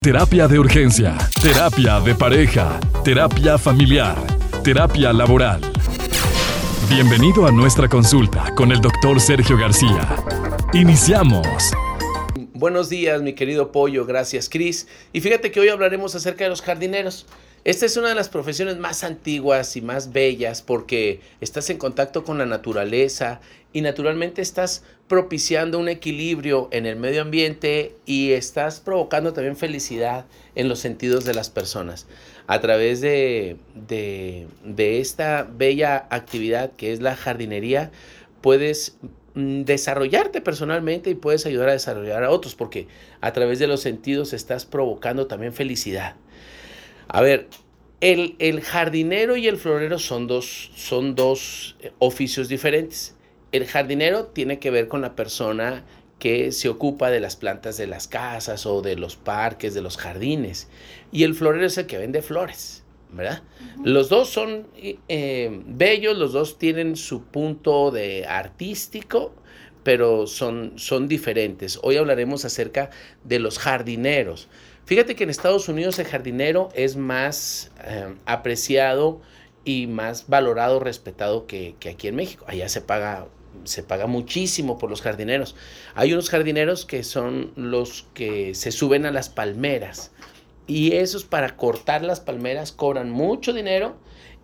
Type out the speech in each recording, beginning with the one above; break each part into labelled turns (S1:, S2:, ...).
S1: Terapia de urgencia, terapia de pareja, terapia familiar, terapia laboral. Bienvenido a nuestra consulta con el doctor Sergio García. Iniciamos.
S2: Buenos días, mi querido Pollo. Gracias, Cris. Y fíjate que hoy hablaremos acerca de los jardineros. Esta es una de las profesiones más antiguas y más bellas porque estás en contacto con la naturaleza y naturalmente estás propiciando un equilibrio en el medio ambiente y estás provocando también felicidad en los sentidos de las personas. A través de, esta bella actividad que es la jardinería, puedes mm, desarrollarte personalmente y puedes ayudar a desarrollar a otros porque a través de los sentidos estás provocando también felicidad. A ver, el, el, jardinero y el florero son dos, son dos eh, oficios diferentes. El jardinero tiene que ver con la persona que se ocupa de las plantas de las casas o de los parques, de los jardines. Y el florero es el que vende flores, ¿verdad? Los dos son eh, bellos, los dos tienen su punto de artístico, pero son, son diferentes. Hoy hablaremos acerca de los jardineros. Fíjate que en Estados Unidos el jardinero es más eh, apreciado y más valorado, respetado que, aquí en México. Allá se paga, se paga muchísimo por los jardineros. Hay unos jardineros que son los que se suben a las palmeras. Y esos para cortar las palmeras cobran mucho dinero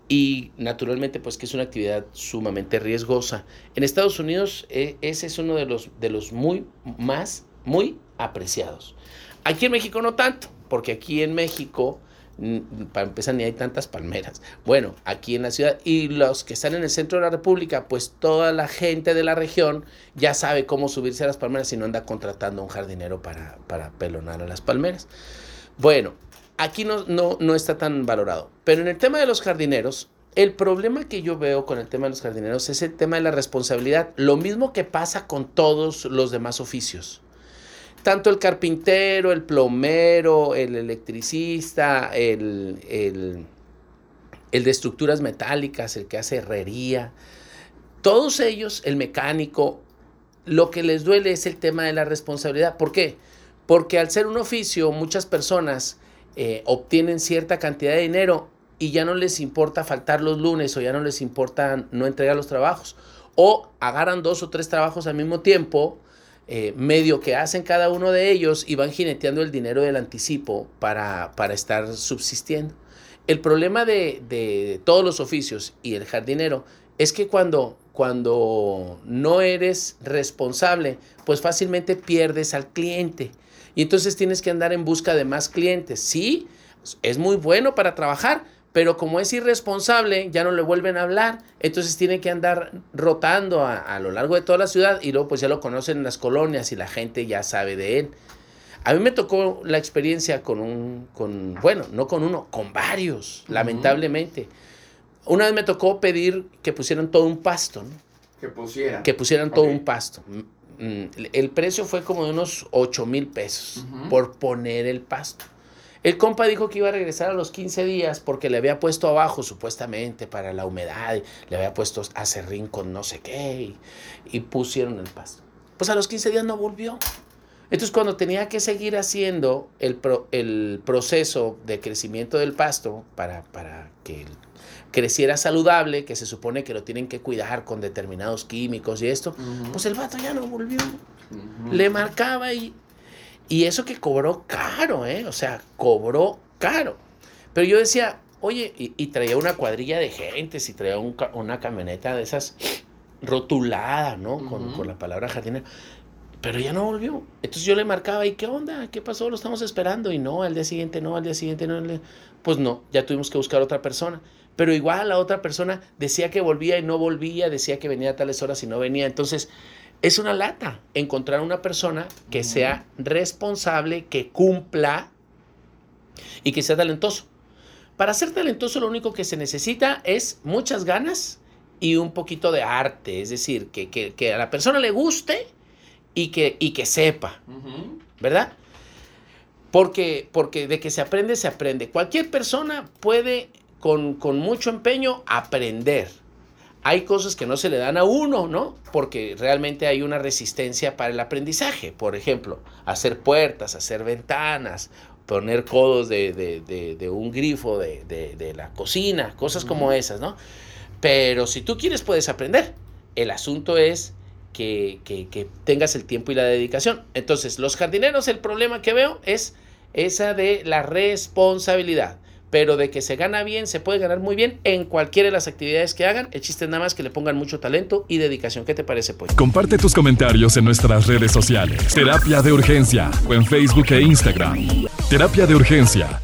S2: y naturalmente pues que es una actividad sumamente riesgosa. En Estados Unidos e, ese es uno de los, de los muy más, muy apreciados. Aquí en México no tanto, porque aquí en México, para empezar, ni hay tantas palmeras. Bueno, aquí en la ciudad y los que están en el centro de la República, pues toda la gente de la región ya sabe cómo subirse a las palmeras y no anda contratando a un jardinero para, para pelonar a las palmeras. Bueno, aquí no, no, no está tan valorado. Pero en el tema de los jardineros, el problema que yo veo con el tema de los jardineros es el tema de la responsabilidad. Lo mismo que pasa con todos los demás oficios tanto el carpintero, el plomero, el electricista, el, de estructuras metálicas, el que hace herrería, todos ellos, el mecánico, lo que les duele es el tema de la responsabilidad. ¿Por qué? Porque al ser un oficio, muchas personas eh, obtienen cierta cantidad de dinero y ya no les importa faltar los lunes o ya no les importa no entregar los trabajos. O agarran dos o tres trabajos al mismo tiempo eh, medio que hacen cada uno de ellos y van jineteando el dinero del anticipo para, para estar subsistiendo. El problema de, todos los oficios y el jardinero es que cuando, cuando no eres responsable, pues fácilmente pierdes al cliente. Y entonces tienes que andar en busca de más clientes. Sí, es muy bueno para trabajar, pero como es irresponsable, ya no le vuelven a hablar, entonces tiene que andar rotando a, lo largo de toda la ciudad y luego pues ya lo conocen en las colonias y la gente ya sabe de él. A mí me tocó la experiencia con un, con, bueno, no con uno, con varios, lamentablemente. Una vez me tocó pedir que pusieran todo un pasto, ¿no?
S3: Que pusieran.
S2: Que pusieran todo un pasto. Mm, mm, el precio fue como de unos 8 mil pesos por poner el pasto. El compa dijo que iba a regresar a los 15 días porque le había puesto abajo supuestamente para la humedad, le había puesto acerrín con no sé qué y, pusieron el pasto. Pues a los 15 días no volvió. Entonces cuando tenía que seguir haciendo el, el proceso de crecimiento del pasto para, para que creciera saludable, que se supone que lo tienen que cuidar con determinados químicos y esto, pues el vato ya no volvió. Le marcaba y y eso que cobró caro, ¿eh? O sea, cobró caro. Pero yo decía, oye, y, traía una cuadrilla de gente, si traía una camioneta de esas rotulada, ¿no? con, la palabra jardinera. Pero ya no volvió. Entonces yo le marcaba, ¿y qué onda? ¿Qué pasó? Lo estamos esperando. Y no, al día siguiente no, al día siguiente no. Pues no, ya tuvimos que buscar otra persona. Pero igual la otra persona decía que volvía y no volvía, decía que venía a tales horas y no venía. Entonces es una lata encontrar una persona que sea responsable, que cumpla y que sea talentoso. Para ser talentoso lo único que se necesita es muchas ganas y un poquito de arte, es decir, que, a la persona le guste y que, y que sepa, ¿verdad? Porque, porque de que se aprende, se aprende. Cualquier persona puede con, con mucho empeño aprender hay cosas que no se le dan a uno, ¿no? Porque realmente hay una resistencia para el aprendizaje. Por ejemplo, hacer puertas, hacer ventanas poner codos de, un grifo de, la cocina, cosas como esas, ¿no? Pero si tú quieres, puedes aprender. El asunto es que, tengas el tiempo y la dedicación. Entonces, los jardineros, el problema que veo es esa de la responsabilidad pero de que se gana bien, se puede ganar muy bien en cualquiera de las actividades que hagan. El chiste es nada más que le pongan mucho talento y dedicación. ¿Qué te parece, pues?
S1: Comparte tus comentarios en nuestras redes sociales. Terapia de Urgencia o en Facebook e Instagram. Terapia de Urgencia